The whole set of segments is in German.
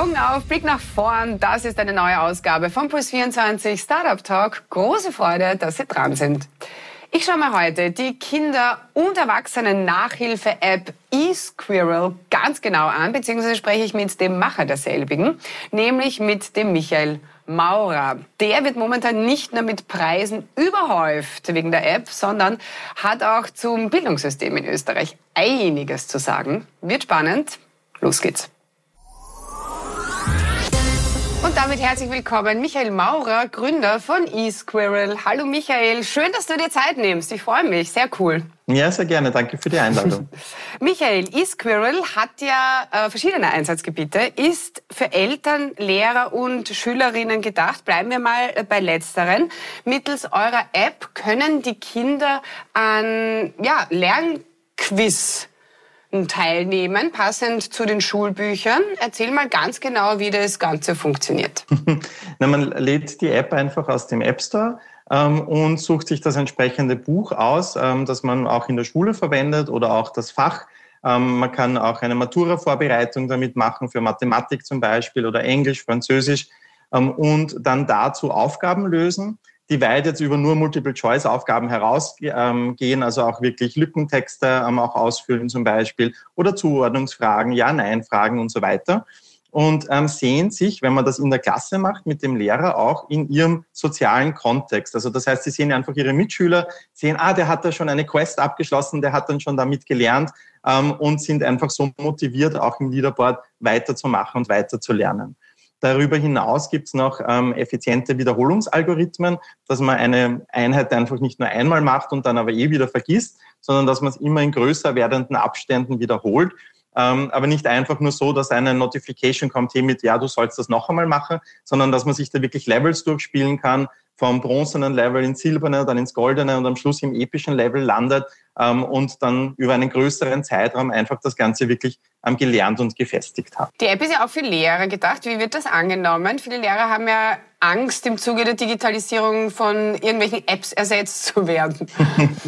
Augen auf, Blick nach vorn. Das ist eine neue Ausgabe von Plus24 Startup Talk. Große Freude, dass Sie dran sind. Ich schaue mir heute die Kinder- und Erwachsenen-Nachhilfe-App eSquirrel ganz genau an, beziehungsweise spreche ich mit dem Macher derselbigen, nämlich mit dem Michael Maurer. Der wird momentan nicht nur mit Preisen überhäuft wegen der App, sondern hat auch zum Bildungssystem in Österreich einiges zu sagen. Wird spannend. Los geht's. Und damit herzlich willkommen, Michael Maurer, Gründer von eSquirrel. Hallo Michael, schön, dass du dir Zeit nimmst. Ich freue mich, sehr cool. Ja, sehr gerne. Danke für die Einladung. Michael, eSquirrel hat ja äh, verschiedene Einsatzgebiete, ist für Eltern, Lehrer und Schülerinnen gedacht. Bleiben wir mal bei letzteren. Mittels eurer App können die Kinder an ja, Lernquiz teilnehmen, passend zu den Schulbüchern. Erzähl mal ganz genau, wie das Ganze funktioniert. Na, man lädt die App einfach aus dem App Store ähm, und sucht sich das entsprechende Buch aus, ähm, das man auch in der Schule verwendet oder auch das Fach. Ähm, man kann auch eine Matura-Vorbereitung damit machen, für Mathematik zum Beispiel oder Englisch, Französisch ähm, und dann dazu Aufgaben lösen die weit jetzt über nur Multiple-Choice-Aufgaben herausgehen, also auch wirklich Lückentexte ähm, auch ausfüllen zum Beispiel oder Zuordnungsfragen, Ja-Nein-Fragen und so weiter. Und ähm, sehen sich, wenn man das in der Klasse macht, mit dem Lehrer auch in ihrem sozialen Kontext. Also das heißt, sie sehen einfach ihre Mitschüler, sehen, ah, der hat da schon eine Quest abgeschlossen, der hat dann schon damit gelernt ähm, und sind einfach so motiviert, auch im Leaderboard weiterzumachen und weiterzulernen. Darüber hinaus gibt es noch ähm, effiziente Wiederholungsalgorithmen, dass man eine Einheit einfach nicht nur einmal macht und dann aber eh wieder vergisst, sondern dass man es immer in größer werdenden Abständen wiederholt. Ähm, aber nicht einfach nur so, dass eine Notification kommt, hey mit, ja, du sollst das noch einmal machen, sondern dass man sich da wirklich Levels durchspielen kann, vom bronzenen Level ins silberne, dann ins goldene und am Schluss im epischen Level landet ähm, und dann über einen größeren Zeitraum einfach das Ganze wirklich ähm, gelernt und gefestigt hat. Die App ist ja auch für Lehrer gedacht. Wie wird das angenommen? Viele Lehrer haben ja Angst, im Zuge der Digitalisierung von irgendwelchen Apps ersetzt zu werden.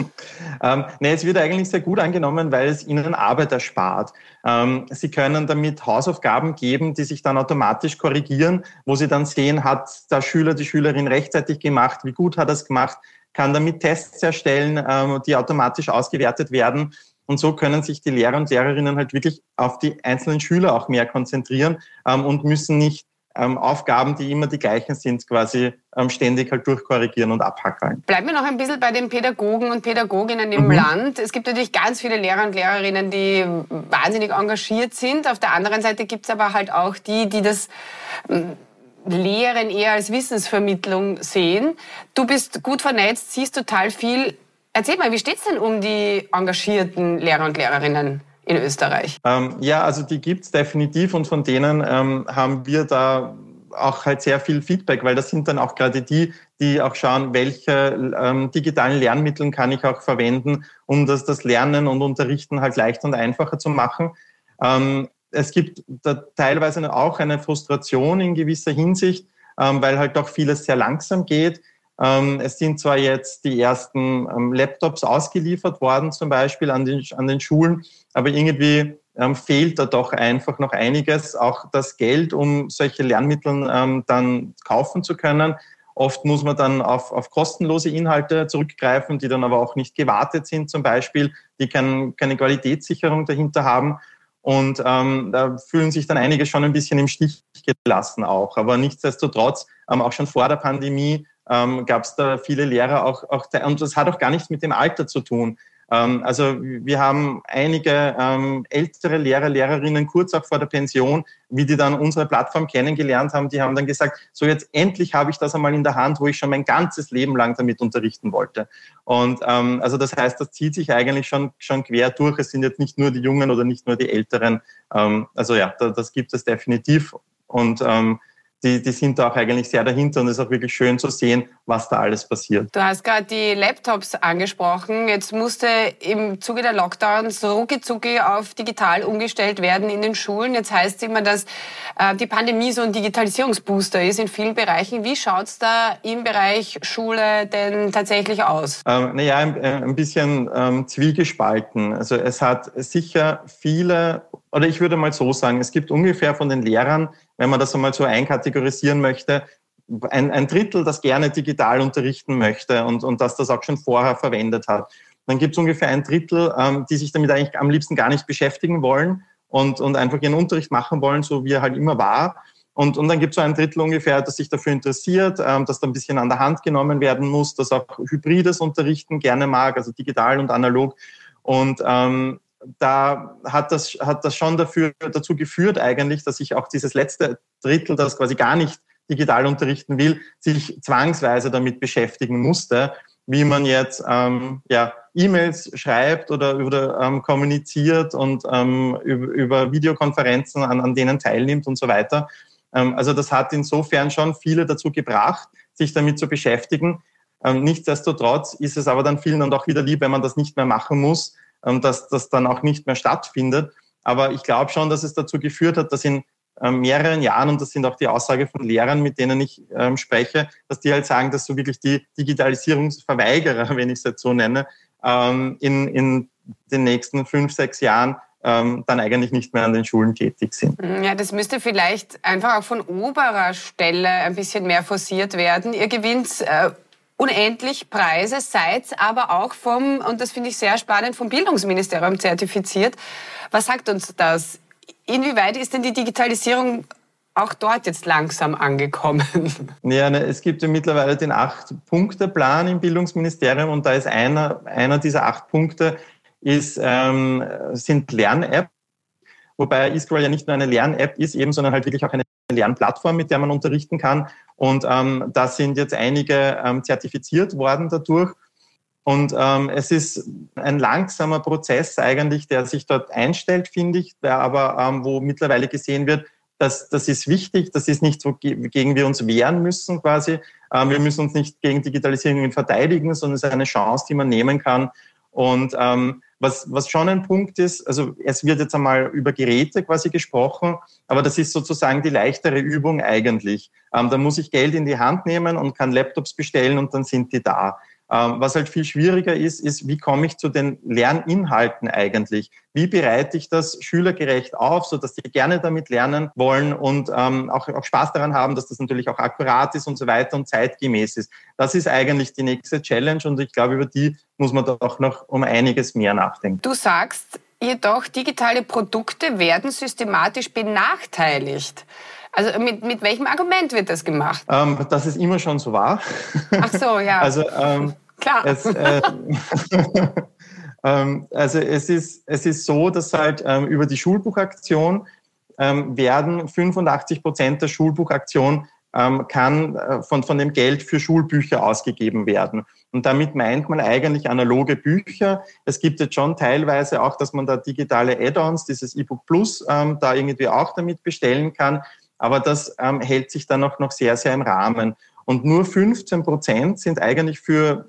ähm, nee, es wird eigentlich sehr gut angenommen, weil es ihnen Arbeit erspart. Ähm, sie können damit Hausaufgaben geben, die sich dann automatisch korrigieren, wo sie dann sehen, hat der Schüler, die Schülerin rechtzeitig gemacht, wie gut hat er es gemacht, kann damit Tests erstellen, ähm, die automatisch ausgewertet werden. Und so können sich die Lehrer und Lehrerinnen halt wirklich auf die einzelnen Schüler auch mehr konzentrieren ähm, und müssen nicht ähm, Aufgaben, die immer die gleichen sind, quasi ständig halt durchkorrigieren und abhackeln. Bleiben wir noch ein bisschen bei den Pädagogen und Pädagoginnen im mhm. Land. Es gibt natürlich ganz viele Lehrer und Lehrerinnen, die wahnsinnig engagiert sind. Auf der anderen Seite gibt es aber halt auch die, die das Lehren eher als Wissensvermittlung sehen. Du bist gut vernetzt, siehst total viel. Erzähl mal, wie steht's denn um die engagierten Lehrer und Lehrerinnen? In Österreich? Ähm, ja, also die gibt's definitiv und von denen ähm, haben wir da auch halt sehr viel Feedback, weil das sind dann auch gerade die, die auch schauen, welche ähm, digitalen Lernmittel kann ich auch verwenden, um das, das Lernen und Unterrichten halt leichter und einfacher zu machen. Ähm, es gibt da teilweise auch eine Frustration in gewisser Hinsicht, ähm, weil halt doch vieles sehr langsam geht. Ähm, es sind zwar jetzt die ersten ähm, Laptops ausgeliefert worden, zum Beispiel an den, an den Schulen, aber irgendwie ähm, fehlt da doch einfach noch einiges, auch das Geld, um solche Lernmittel dann kaufen zu können. Oft muss man dann auf, auf kostenlose Inhalte zurückgreifen, die dann aber auch nicht gewartet sind, zum Beispiel, die kein, keine Qualitätssicherung dahinter haben. Und ähm, da fühlen sich dann einige schon ein bisschen im Stich gelassen auch. Aber nichtsdestotrotz, ähm, auch schon vor der Pandemie ähm, gab es da viele Lehrer auch, auch, und das hat auch gar nichts mit dem Alter zu tun. Ähm, also wir haben einige ähm, ältere Lehrer, Lehrerinnen kurz auch vor der Pension, wie die dann unsere Plattform kennengelernt haben, die haben dann gesagt, so jetzt endlich habe ich das einmal in der Hand, wo ich schon mein ganzes Leben lang damit unterrichten wollte. Und ähm, also das heißt, das zieht sich eigentlich schon, schon quer durch. Es sind jetzt nicht nur die Jungen oder nicht nur die Älteren. Ähm, also ja, da, das gibt es definitiv. Und ähm, die, die sind da auch eigentlich sehr dahinter und es ist auch wirklich schön zu sehen, was da alles passiert. Du hast gerade die Laptops angesprochen. Jetzt musste im Zuge der Lockdowns rucki auf digital umgestellt werden in den Schulen. Jetzt heißt es immer, dass äh, die Pandemie so ein Digitalisierungsbooster ist in vielen Bereichen. Wie schaut es da im Bereich Schule denn tatsächlich aus? Ähm, naja, ein, äh, ein bisschen ähm, zwiegespalten. Also es hat sicher viele oder ich würde mal so sagen, es gibt ungefähr von den Lehrern, wenn man das einmal so einkategorisieren möchte, ein, ein Drittel, das gerne digital unterrichten möchte und, und das das auch schon vorher verwendet hat. Dann gibt es ungefähr ein Drittel, ähm, die sich damit eigentlich am liebsten gar nicht beschäftigen wollen und, und einfach ihren Unterricht machen wollen, so wie er halt immer war. Und, und dann gibt es so ein Drittel ungefähr, das sich dafür interessiert, ähm, das da ein bisschen an der Hand genommen werden muss, das auch hybrides Unterrichten gerne mag, also digital und analog. Und ähm, da hat das, hat das schon dafür, dazu geführt eigentlich, dass ich auch dieses letzte Drittel, das quasi gar nicht digital unterrichten will, sich zwangsweise damit beschäftigen musste, wie man jetzt ähm, ja, E-Mails schreibt oder, oder ähm, kommuniziert und ähm, über, über Videokonferenzen, an, an denen teilnimmt und so weiter. Ähm, also das hat insofern schon viele dazu gebracht, sich damit zu beschäftigen. Ähm, nichtsdestotrotz ist es aber dann vielen dann doch wieder lieb, wenn man das nicht mehr machen muss, dass das dann auch nicht mehr stattfindet. Aber ich glaube schon, dass es dazu geführt hat, dass in ähm, mehreren Jahren, und das sind auch die Aussage von Lehrern, mit denen ich ähm, spreche, dass die halt sagen, dass so wirklich die Digitalisierungsverweigerer, wenn ich es jetzt so nenne, ähm, in, in den nächsten fünf, sechs Jahren ähm, dann eigentlich nicht mehr an den Schulen tätig sind. Ja, das müsste vielleicht einfach auch von oberer Stelle ein bisschen mehr forciert werden. Ihr gewinnt äh, unendlich Preise, seid aber auch vom, und das finde ich sehr spannend, vom Bildungsministerium zertifiziert. Was sagt uns das? Inwieweit ist denn die Digitalisierung auch dort jetzt langsam angekommen? Ja, ne, es gibt ja mittlerweile den Acht-Punkte-Plan im Bildungsministerium und da ist einer, einer dieser acht Punkte ist, ähm, sind Lern-App, wobei eScroll ja nicht nur eine Lern-App ist, eben, sondern halt wirklich auch eine Lernplattform, mit der man unterrichten kann. Und ähm, da sind jetzt einige ähm, zertifiziert worden dadurch. Und ähm, es ist ein langsamer Prozess eigentlich, der sich dort einstellt, finde ich, der aber, ähm, wo mittlerweile gesehen wird, dass das ist wichtig, das ist nicht so, gegen wir uns wehren müssen quasi. Ähm, wir müssen uns nicht gegen Digitalisierung verteidigen, sondern es ist eine Chance, die man nehmen kann. Und ähm, was, was schon ein Punkt ist, also es wird jetzt einmal über Geräte quasi gesprochen, aber das ist sozusagen die leichtere Übung eigentlich. Ähm, da muss ich Geld in die Hand nehmen und kann Laptops bestellen und dann sind die da. Ähm, was halt viel schwieriger ist, ist, wie komme ich zu den Lerninhalten eigentlich? Wie bereite ich das schülergerecht auf, so dass die gerne damit lernen wollen und ähm, auch, auch Spaß daran haben, dass das natürlich auch akkurat ist und so weiter und zeitgemäß ist. Das ist eigentlich die nächste Challenge und ich glaube, über die muss man doch noch um einiges mehr nachdenken. Du sagst jedoch, digitale Produkte werden systematisch benachteiligt. Also mit, mit welchem Argument wird das gemacht? Ähm, dass es immer schon so war. Ach so, ja. Also ähm, Klar. Es, äh, ähm, also es ist, es ist so, dass halt ähm, über die Schulbuchaktion ähm, werden 85 Prozent der Schulbuchaktion ähm, kann äh, von, von dem Geld für Schulbücher ausgegeben werden. Und damit meint man eigentlich analoge Bücher. Es gibt jetzt schon teilweise auch, dass man da digitale Add-ons, dieses E-Book Plus, ähm, da irgendwie auch damit bestellen kann. Aber das ähm, hält sich dann auch noch sehr, sehr im Rahmen. Und nur 15 Prozent sind eigentlich für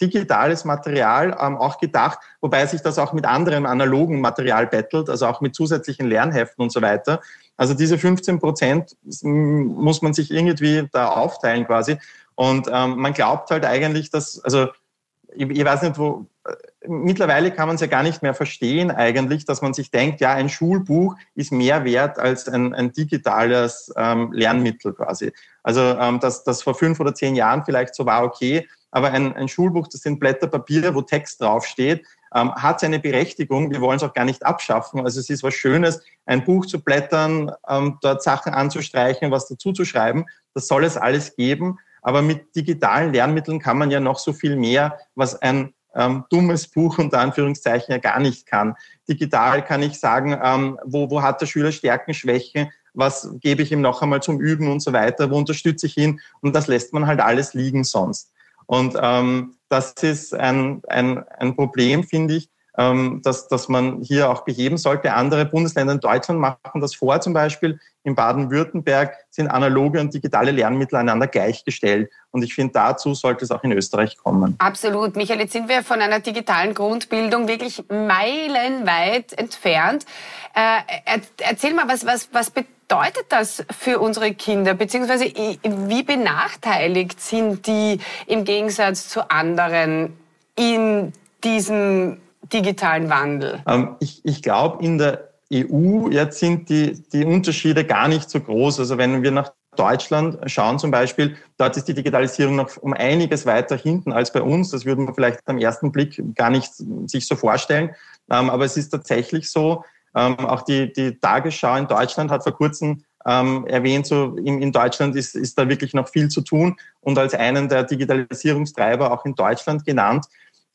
digitales Material ähm, auch gedacht, wobei sich das auch mit anderem analogen Material bettelt, also auch mit zusätzlichen Lernheften und so weiter. Also diese 15 Prozent muss man sich irgendwie da aufteilen quasi. Und ähm, man glaubt halt eigentlich, dass, also ich, ich weiß nicht, wo, äh, mittlerweile kann man es ja gar nicht mehr verstehen eigentlich, dass man sich denkt, ja, ein Schulbuch ist mehr wert als ein, ein digitales ähm, Lernmittel quasi. Also ähm, dass das vor fünf oder zehn Jahren vielleicht so war, okay, aber ein, ein Schulbuch, das sind Blätter Papier, wo Text draufsteht, ähm, hat seine Berechtigung. Wir wollen es auch gar nicht abschaffen. Also es ist was Schönes, ein Buch zu blättern, ähm, dort Sachen anzustreichen, was dazu zu schreiben. Das soll es alles geben. Aber mit digitalen Lernmitteln kann man ja noch so viel mehr, was ein ähm, dummes Buch unter Anführungszeichen ja gar nicht kann. Digital kann ich sagen, ähm, wo, wo hat der Schüler Stärken, Schwächen, was gebe ich ihm noch einmal zum Üben und so weiter, wo unterstütze ich ihn und das lässt man halt alles liegen sonst. Und ähm, das ist ein, ein, ein Problem, finde ich, ähm, dass, dass man hier auch beheben sollte. Andere Bundesländer in Deutschland machen das vor, zum Beispiel in Baden-Württemberg sind analoge und digitale Lernmittel einander gleichgestellt. Und ich finde, dazu sollte es auch in Österreich kommen. Absolut. Michael, jetzt sind wir von einer digitalen Grundbildung wirklich meilenweit entfernt. Äh, erzähl mal, was, was, was bedeutet das für unsere Kinder? Beziehungsweise wie benachteiligt sind die im Gegensatz zu anderen in diesem digitalen Wandel? Ähm, ich ich glaube, in der EU, jetzt sind die, die Unterschiede gar nicht so groß. Also wenn wir nach Deutschland schauen zum Beispiel, dort ist die Digitalisierung noch um einiges weiter hinten als bei uns. Das würde man vielleicht am ersten Blick gar nicht sich so vorstellen. Ähm, aber es ist tatsächlich so, ähm, auch die, die Tagesschau in Deutschland hat vor kurzem ähm, erwähnt, so in, in Deutschland ist, ist da wirklich noch viel zu tun und als einen der Digitalisierungstreiber auch in Deutschland genannt.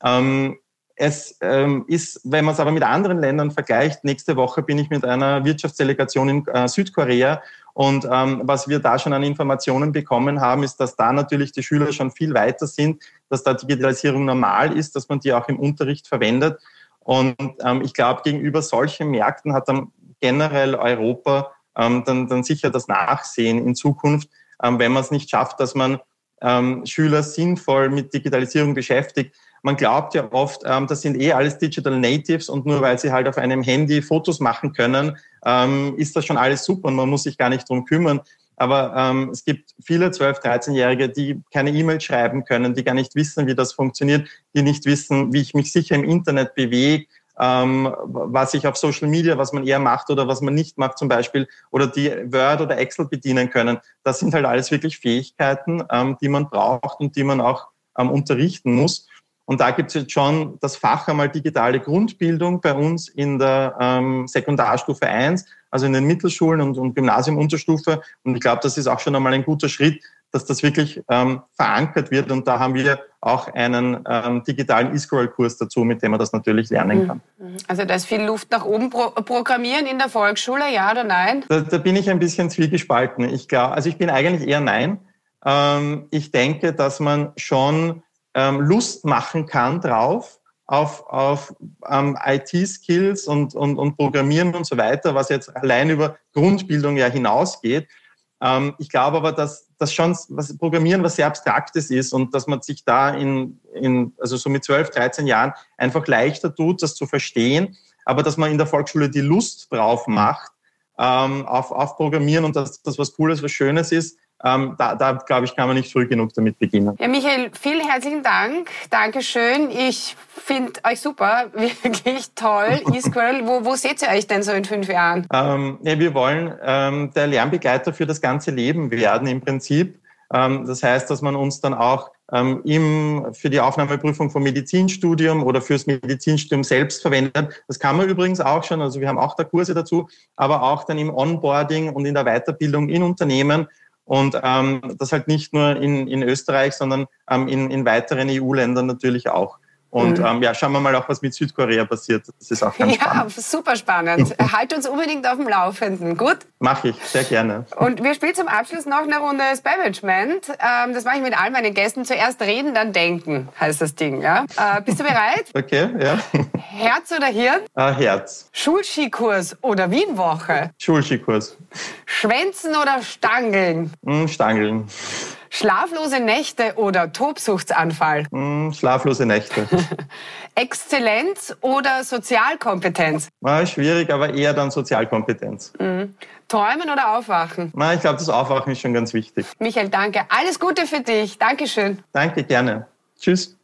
Ähm, es ähm, ist, wenn man es aber mit anderen Ländern vergleicht, nächste Woche bin ich mit einer Wirtschaftsdelegation in äh, Südkorea und ähm, was wir da schon an Informationen bekommen haben, ist, dass da natürlich die Schüler schon viel weiter sind, dass da Digitalisierung normal ist, dass man die auch im Unterricht verwendet. Und ähm, ich glaube, gegenüber solchen Märkten hat dann generell Europa ähm, dann, dann sicher das Nachsehen in Zukunft, ähm, wenn man es nicht schafft, dass man ähm, Schüler sinnvoll mit Digitalisierung beschäftigt. Man glaubt ja oft, ähm, das sind eh alles Digital Natives und nur weil sie halt auf einem Handy Fotos machen können, ähm, ist das schon alles super und man muss sich gar nicht drum kümmern. Aber ähm, es gibt viele 12-, 13-Jährige, die keine E-Mail schreiben können, die gar nicht wissen, wie das funktioniert, die nicht wissen, wie ich mich sicher im Internet bewege, ähm, was ich auf Social Media, was man eher macht oder was man nicht macht zum Beispiel, oder die Word oder Excel bedienen können. Das sind halt alles wirklich Fähigkeiten, ähm, die man braucht und die man auch ähm, unterrichten muss. Und da gibt es jetzt schon das Fach einmal digitale Grundbildung bei uns in der ähm, Sekundarstufe 1, also in den Mittelschulen und, und Gymnasiumunterstufe. Und ich glaube, das ist auch schon einmal ein guter Schritt, dass das wirklich ähm, verankert wird. Und da haben wir auch einen ähm, digitalen E-Scroll-Kurs dazu, mit dem man das natürlich lernen mhm. kann. Also da ist viel Luft nach oben. Pro Programmieren in der Volksschule, ja oder nein? Da, da bin ich ein bisschen zwiegespalten. Ich glaube, also ich bin eigentlich eher nein. Ähm, ich denke, dass man schon ähm, Lust machen kann drauf, auf, auf ähm, IT-Skills und, und, und Programmieren und so weiter, was jetzt allein über Grundbildung ja hinausgeht. Ähm, ich glaube aber, dass das schon was Programmieren was sehr Abstraktes ist und dass man sich da in, in, also so mit 12, 13 Jahren einfach leichter tut, das zu verstehen, aber dass man in der Volksschule die Lust drauf macht, ähm, auf, auf Programmieren und dass das was Cooles, was Schönes ist, ähm, da, da glaube ich, kann man nicht früh genug damit beginnen. Ja, Michael, vielen herzlichen Dank. Dankeschön. Ich finde euch super, wirklich toll. eSquirrel, wo, wo seht ihr euch denn so in fünf Jahren? Ähm, ja, wir wollen ähm, der Lernbegleiter für das ganze Leben werden im Prinzip. Ähm, das heißt, dass man uns dann auch ähm, im, für die Aufnahmeprüfung vom Medizinstudium oder fürs Medizinstudium selbst verwendet. Das kann man übrigens auch schon, also wir haben auch da Kurse dazu, aber auch dann im Onboarding und in der Weiterbildung in Unternehmen und ähm, das halt nicht nur in, in Österreich, sondern ähm, in, in weiteren EU-Ländern natürlich auch. Und mhm. ähm, ja, schauen wir mal auch, was mit Südkorea passiert. Das ist auch ganz ja, spannend. Ja, super spannend. halt uns unbedingt auf dem Laufenden. Gut? Mache ich, sehr gerne. Und wir spielen zum Abschluss noch eine Runde Spamagement. Ähm, das mache ich mit all meinen Gästen. Zuerst reden, dann denken, heißt das Ding. Ja? Äh, bist du bereit? okay, ja. Herz oder Hirn? Äh, Herz. Schulskikurs oder Wienwoche? Schulskikurs. Schwänzen oder Stangeln? Mm, Stangeln. Schlaflose Nächte oder Tobsuchtsanfall? Mm, schlaflose Nächte. Exzellenz oder Sozialkompetenz? Na, schwierig, aber eher dann Sozialkompetenz. Mhm. Träumen oder aufwachen? Na, ich glaube, das Aufwachen ist schon ganz wichtig. Michael, danke. Alles Gute für dich. Dankeschön. Danke, gerne. Tschüss.